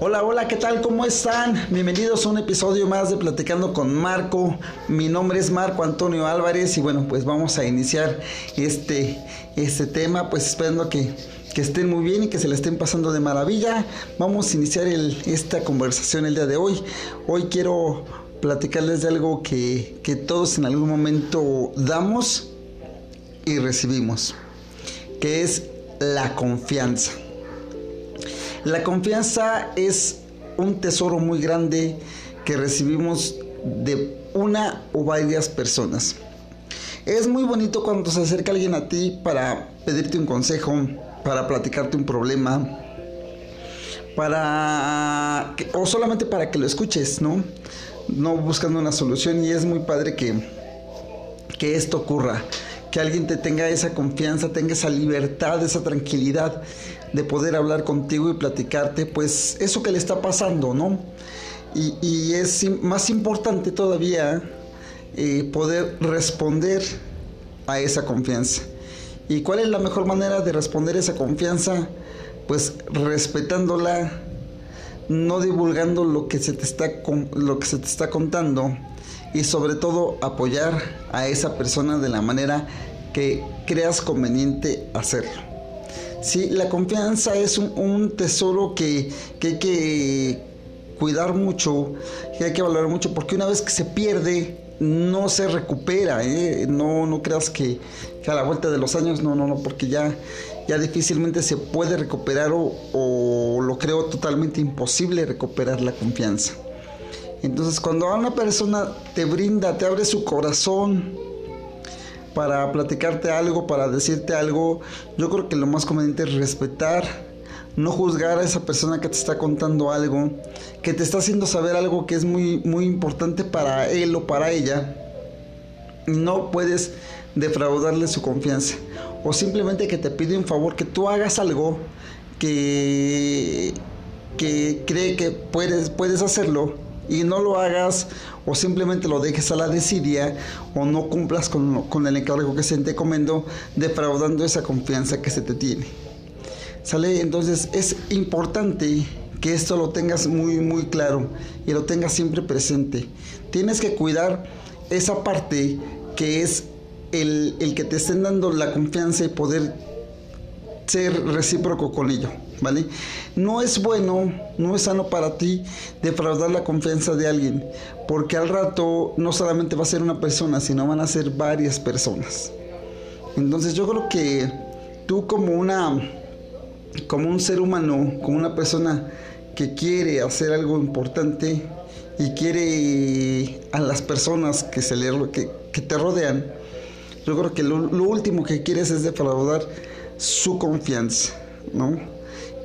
Hola, hola, ¿qué tal? ¿Cómo están? Bienvenidos a un episodio más de Platicando con Marco. Mi nombre es Marco Antonio Álvarez y bueno, pues vamos a iniciar este, este tema, pues esperando que, estén muy bien y que se le estén pasando de maravilla. Vamos a iniciar esta conversación el día de hoy. Hoy quiero platicarles de algo que, que todos en algún momento damos y recibimos, que es la confianza. La confianza es un tesoro muy grande que recibimos de una o varias personas. Es muy bonito cuando se acerca alguien a ti para pedirte un consejo, para platicarte un problema, para o solamente para que lo escuches, ¿no? No buscando una solución y es muy padre que que esto ocurra, que alguien te tenga esa confianza, tenga esa libertad, esa tranquilidad de poder hablar contigo y platicarte, pues eso que le está pasando, ¿no? Y, es más importante todavía eh, poder responder a esa confianza. ¿Y cuál es la mejor manera de responder esa confianza? Pues respetándola, no divulgando lo que se te está, lo que se te está contando y sobre todo apoyar a esa persona de la manera que creas conveniente hacerlo. Sí, la confianza es un, tesoro que, hay que cuidar mucho, que hay que valorar mucho, porque una vez que se pierde, no se recupera, ¿eh? no, no creas que, a la vuelta de los años, no, no, no, porque ya, ya difícilmente se puede recuperar o, o lo creo totalmente imposible recuperar la confianza. Entonces cuando una persona te brinda, te abre su corazón, para platicarte algo, para decirte algo, yo creo que lo más conveniente es respetar, no juzgar a esa persona que te está contando algo, que te está haciendo saber algo que es muy, muy importante para él o para ella. No puedes defraudarle su confianza. O simplemente que te pide un favor, que tú hagas algo que, que cree que puedes, puedes hacerlo y no lo hagas o simplemente lo dejes a la desidia o no cumplas con, el encargo que se te encomendó, defraudando esa confianza que se te tiene. ¿Sale? Entonces es importante que esto lo tengas muy, muy claro y lo tengas siempre presente. Tienes que cuidar esa parte que es el, el que te estén dando la confianza y poder ser recíproco con ello. ¿Vale? No es bueno, no es sano para ti defraudar la confianza de alguien, porque al rato no solamente va a ser una persona, sino van a ser varias personas. Entonces yo creo que tú como una como un ser humano, como una persona que quiere hacer algo importante y quiere a las personas que se le que, que te rodean, yo creo que lo, lo último que quieres es defraudar su confianza, ¿no?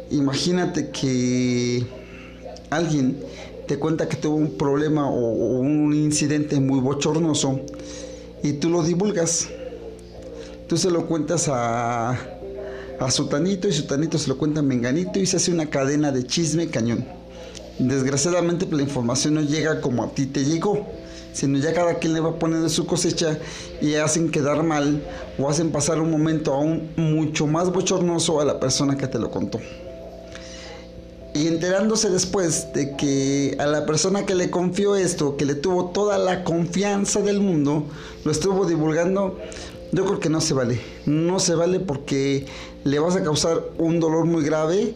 Imagínate que alguien te cuenta que tuvo un problema o, un incidente muy bochornoso y tú lo divulgas. Tú se lo cuentas a, a Sutanito y Sutanito se lo cuenta a Menganito y se hace una cadena de chisme cañón. Desgraciadamente pues, la información no llega como a ti te llegó, sino ya cada quien le va poniendo su cosecha y hacen quedar mal o hacen pasar un momento aún mucho más bochornoso a la persona que te lo contó y enterándose después de que a la persona que le confió esto, que le tuvo toda la confianza del mundo, lo estuvo divulgando, yo creo que no se vale. No se vale porque le vas a causar un dolor muy grave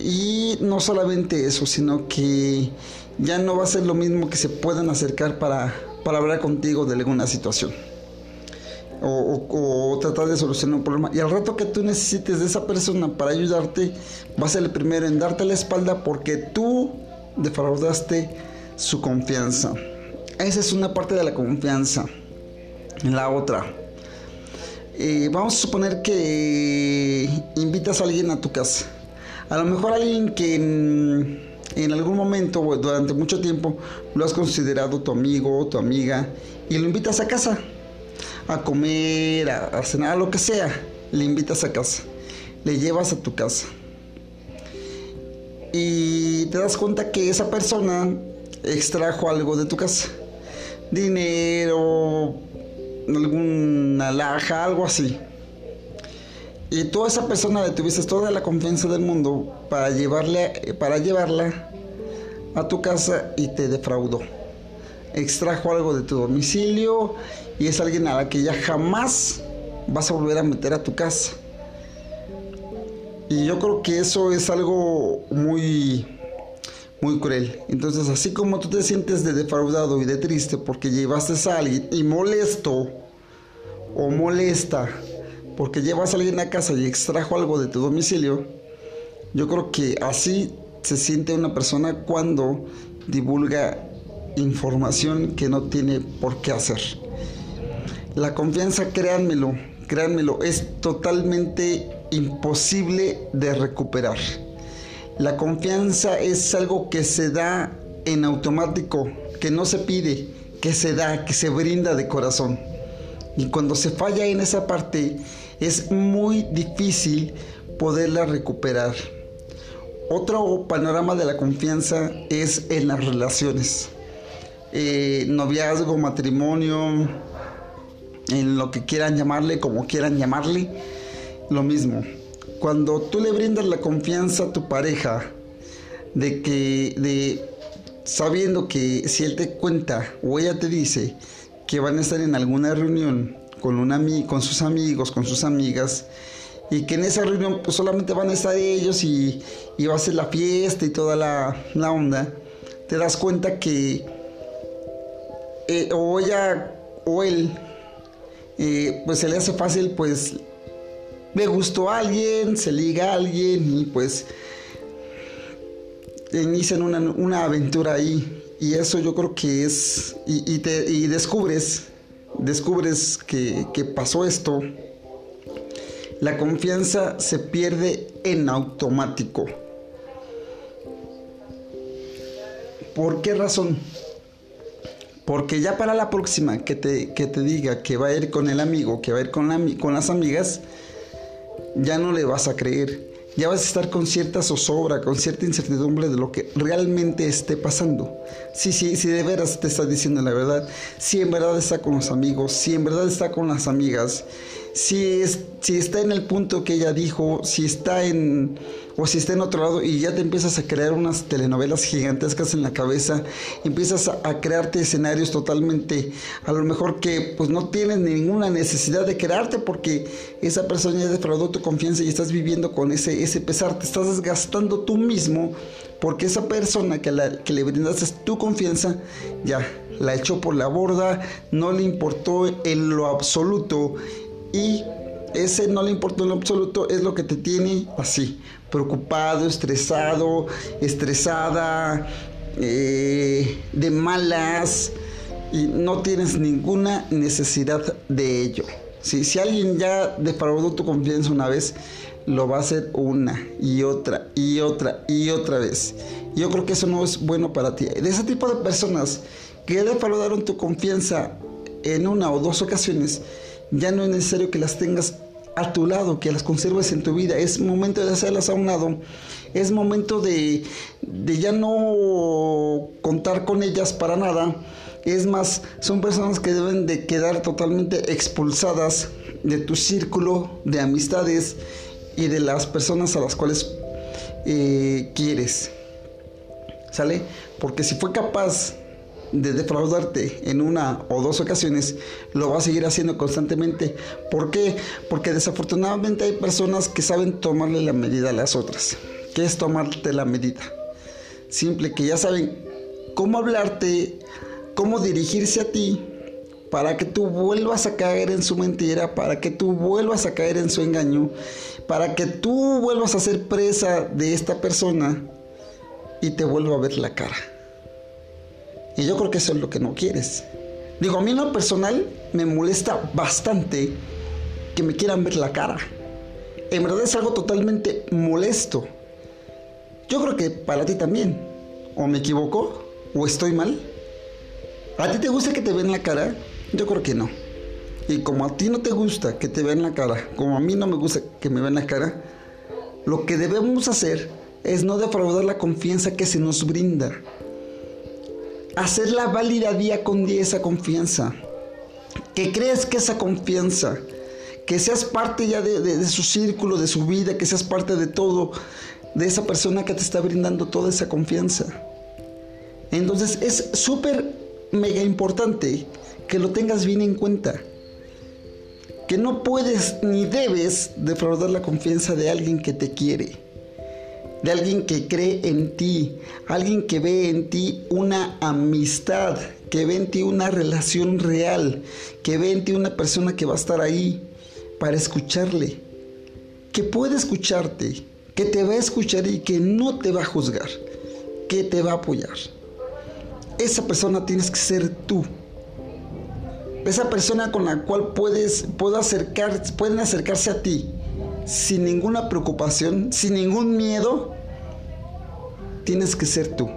y no solamente eso, sino que ya no va a ser lo mismo que se puedan acercar para, para hablar contigo de alguna situación o, tratar de solucionar un problema. Y al rato que tú necesites de esa persona para ayudarte, va a ser el primero en darte la espalda porque tú defraudaste su confianza. Esa es una parte de la confianza. La otra. Eh, vamos a suponer que invitas a alguien a tu casa. A lo mejor alguien que en, en algún momento o durante mucho tiempo lo has considerado tu amigo o tu amiga y lo invitas a casa a comer, a, cenar, lo que sea, le invitas a casa, le llevas a tu casa. Y te das cuenta que esa persona extrajo algo de tu casa. Dinero, alguna laja, algo así. y tú a esa persona le tuviste toda la confianza del mundo para, llevarle, para llevarla a tu casa y te defraudó. Extrajo algo de tu domicilio y es alguien a la que ya jamás vas a volver a meter a tu casa. Y yo creo que eso es algo muy muy cruel. Entonces, así como tú te sientes de defraudado y de triste porque llevaste a alguien y molesto o molesta porque llevas a alguien a casa y extrajo algo de tu domicilio, yo creo que así se siente una persona cuando divulga información que no tiene por qué hacer. La confianza, créanmelo, créanmelo, es totalmente imposible de recuperar. La confianza es algo que se da en automático, que no se pide, que se da, que se brinda de corazón. Y cuando se falla en esa parte, es muy difícil poderla recuperar. Otro panorama de la confianza es en las relaciones. Eh, noviazgo, matrimonio, en lo que quieran llamarle, como quieran llamarle, lo mismo. Cuando tú le brindas la confianza a tu pareja de que, de sabiendo que si él te cuenta o ella te dice que van a estar en alguna reunión con, un con sus amigos, con sus amigas, y que en esa reunión pues, solamente van a estar ellos y, va a ser la fiesta y toda la, onda, te das cuenta que eh, o ella o él, eh, pues se le hace fácil pues me gustó a alguien, se liga a alguien y pues inician una, aventura ahí. Y eso yo creo que es, y, te, descubres, descubres que, que pasó esto, la confianza se pierde en automático. ¿Por qué razón? Porque ya para la próxima que te, que te diga que va a ir con el amigo, que va a ir con, la, con las amigas, ya no le vas a creer. Ya vas a estar con cierta zozobra, con cierta incertidumbre de lo que realmente esté pasando. Sí, sí, si de veras te está diciendo la verdad, si en verdad está con los amigos, si en verdad está con las amigas, si, es, si está en el punto que ella dijo, si está en, o si está en otro lado y ya te empiezas a crear unas telenovelas gigantescas en la cabeza, empiezas a, crearte escenarios totalmente, a lo mejor que pues no tienes ninguna necesidad de crearte porque esa persona ya defraudó tu confianza y estás viviendo con ese, ese pesar, te estás desgastando tú mismo porque esa persona que, la, que le brindaste tu confianza ya la echó por la borda, no le importó en lo absoluto y ese no le importa en lo absoluto, es lo que te tiene así, preocupado, estresado, estresada, eh, de malas y no tienes ninguna necesidad de ello. Si alguien ya defraudó tu confianza una vez, lo va a hacer una y otra y otra y otra vez. Yo creo que eso no es bueno para ti. De ese tipo de personas que defraudaron tu confianza en una o dos ocasiones, ya no es necesario que las tengas a tu lado, que las conserves en tu vida. Es momento de hacerlas a un lado. Es momento de, ya no contar con ellas para nada. Es más, son personas que deben de quedar totalmente expulsadas de tu círculo de amistades y de las personas a las cuales eh, quieres. ¿Sale? Porque si fue capaz de defraudarte en una o dos ocasiones, lo va a seguir haciendo constantemente. ¿Por qué? Porque desafortunadamente hay personas que saben tomarle la medida a las otras. ¿Qué es tomarte la medida? Simple que ya saben cómo hablarte, cómo dirigirse a ti para que tú vuelvas a caer en su mentira, para que tú vuelvas a caer en su engaño, para que tú vuelvas a ser presa de esta persona y te vuelva a ver la cara. Y yo creo que eso es lo que no quieres. Digo, a mí en lo personal me molesta bastante que me quieran ver la cara. En verdad es algo totalmente molesto. Yo creo que para ti también. ¿O me equivoco? ¿O estoy mal? ¿A ti te gusta que te vean la cara? Yo creo que no. Y como a ti no te gusta que te vean la cara, como a mí no me gusta que me vean la cara, lo que debemos hacer es no defraudar la confianza que se nos brinda hacerla válida día con día esa confianza. Que crees que esa confianza que seas parte ya de, su círculo, de su vida, que seas parte de todo, de esa persona que te está brindando toda esa confianza. Entonces es súper mega importante que lo tengas bien en cuenta. Que no puedes ni debes defraudar la confianza de alguien que te quiere, de alguien que cree en ti, alguien que ve en ti una amistad, que ve en ti una relación real, que ve en ti una persona que va a estar ahí para escucharle, que puede escucharte, que te va a escuchar y que no te va a juzgar, que te va a apoyar. Esa persona tienes que ser tú. Esa persona con la cual puedes, acercar, pueden acercarse a ti sin ninguna preocupación, sin ningún miedo, tienes que ser tú.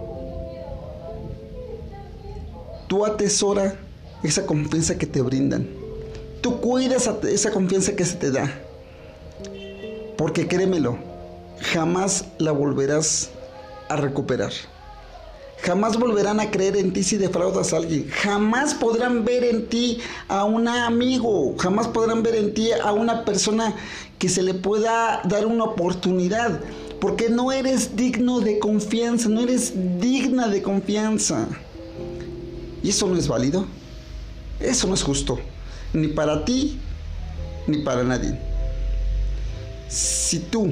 Tú atesora esa confianza que te brindan. Tú cuidas esa confianza que se te da. Porque créemelo, jamás la volverás a recuperar. Jamás volverán a creer en ti si defraudas a alguien. Jamás podrán ver en ti a un amigo. Jamás podrán ver en ti a una persona que se le pueda dar una oportunidad. Porque no eres digno de confianza. No eres digna de confianza. Y eso no es válido. Eso no es justo. Ni para ti, ni para nadie. Si tú,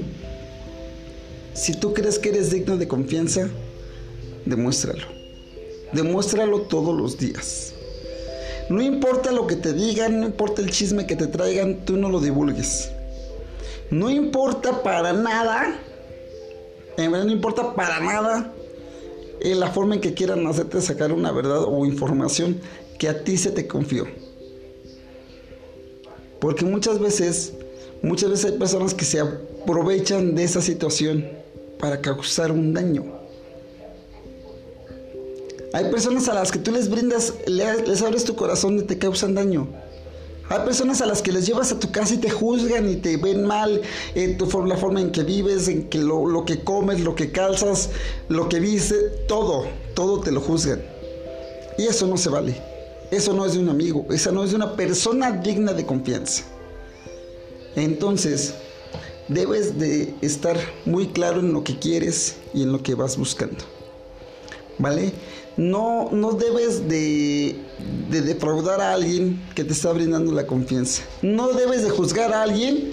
si tú crees que eres digno de confianza, demuéstralo. Demuéstralo todos los días. No importa lo que te digan, no importa el chisme que te traigan, tú no lo divulgues. No importa para nada, en verdad no importa para nada eh, la forma en que quieran hacerte sacar una verdad o información que a ti se te confió. Porque muchas veces, muchas veces hay personas que se aprovechan de esa situación para causar un daño. Hay personas a las que tú les brindas, les abres tu corazón y te causan daño. Hay personas a las que les llevas a tu casa y te juzgan y te ven mal en tu, la forma en que vives, en que lo, que comes, lo que calzas, lo que vistes, todo, todo te lo juzgan. Y eso no se vale. Eso no es de un amigo, esa no es de una persona digna de confianza. Entonces, debes de estar muy claro en lo que quieres y en lo que vas buscando. ¿Vale? No, no debes de, de defraudar a alguien que te está brindando la confianza. No debes de juzgar a alguien.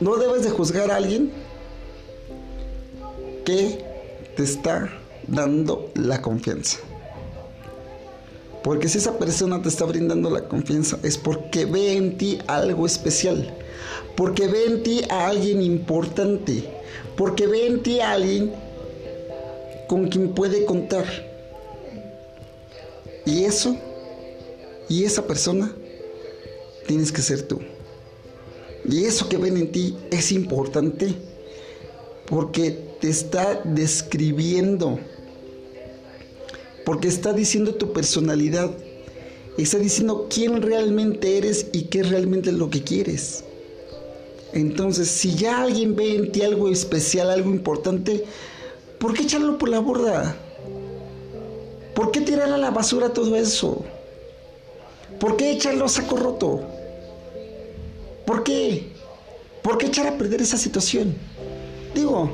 No debes de juzgar a alguien que te está dando la confianza. Porque si esa persona te está brindando la confianza es porque ve en ti algo especial. Porque ve en ti a alguien importante. Porque ve en ti a alguien con quien puede contar. Y eso, y esa persona, tienes que ser tú. Y eso que ven en ti es importante porque te está describiendo, porque está diciendo tu personalidad, está diciendo quién realmente eres y qué es realmente lo que quieres. Entonces, si ya alguien ve en ti algo especial, algo importante, ¿Por qué echarlo por la borda? ¿Por qué tirar a la basura todo eso? ¿Por qué echarlo a saco roto? ¿Por qué? ¿Por qué echar a perder esa situación? Digo,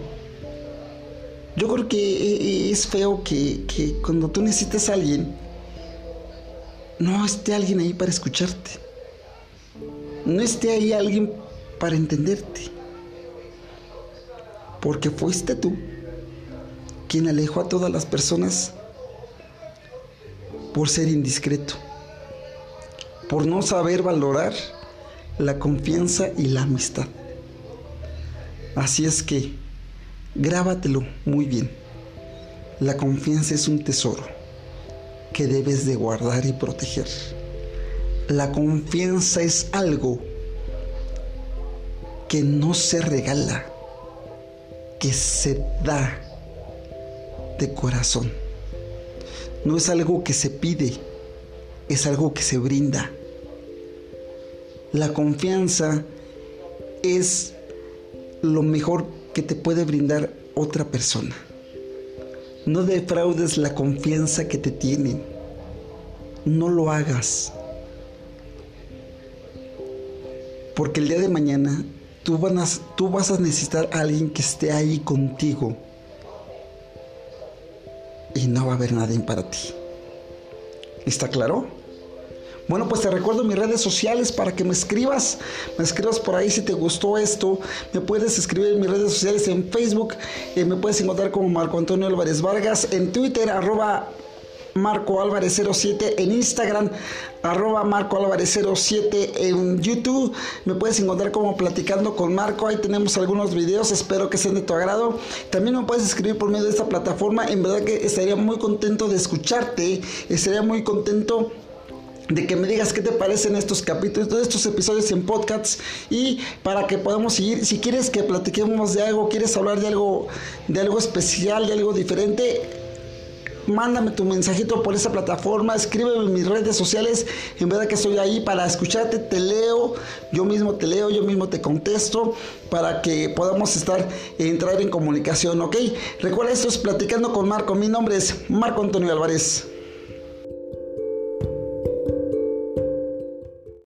yo creo que e, e, es feo que, que cuando tú necesitas a alguien, no esté alguien ahí para escucharte. No esté ahí alguien para entenderte. Porque fuiste tú quien alejó a todas las personas por ser indiscreto, por no saber valorar la confianza y la amistad. Así es que grábatelo muy bien. La confianza es un tesoro que debes de guardar y proteger. La confianza es algo que no se regala, que se da de corazón. No es algo que se pide, es algo que se brinda. La confianza es lo mejor que te puede brindar otra persona. No defraudes la confianza que te tienen. No lo hagas. Porque el día de mañana tú, tú vas a necesitar a alguien que esté ahí contigo. Y no va a haber nadie para ti. ¿Está claro? Bueno, pues te recuerdo mis redes sociales para que me escribas. Me escribas por ahí si te gustó esto. Me puedes escribir en mis redes sociales en Facebook. Eh, me puedes encontrar como Marco Antonio Álvarez Vargas. En Twitter, arroba Marco Álvarez 07 en Instagram, arroba Marco Álvarez 07 en YouTube. Me puedes encontrar como platicando con Marco. Ahí tenemos algunos videos, espero que sean de tu agrado. También me puedes escribir por medio de esta plataforma. En verdad que estaría muy contento de escucharte. Estaría muy contento de que me digas qué te parecen estos capítulos, estos episodios en podcasts y para que podamos seguir, si quieres que platiquemos de algo, quieres hablar de algo, de algo especial, de algo diferente, mándame tu mensajito por esa plataforma, escríbeme en mis redes sociales, en verdad que estoy ahí para escucharte, te leo, yo mismo te leo, yo mismo te contesto, para que podamos estar, entrar en comunicación, ¿ok? Recuerda, esto es Platicando con Marco, mi nombre es Marco Antonio Álvarez.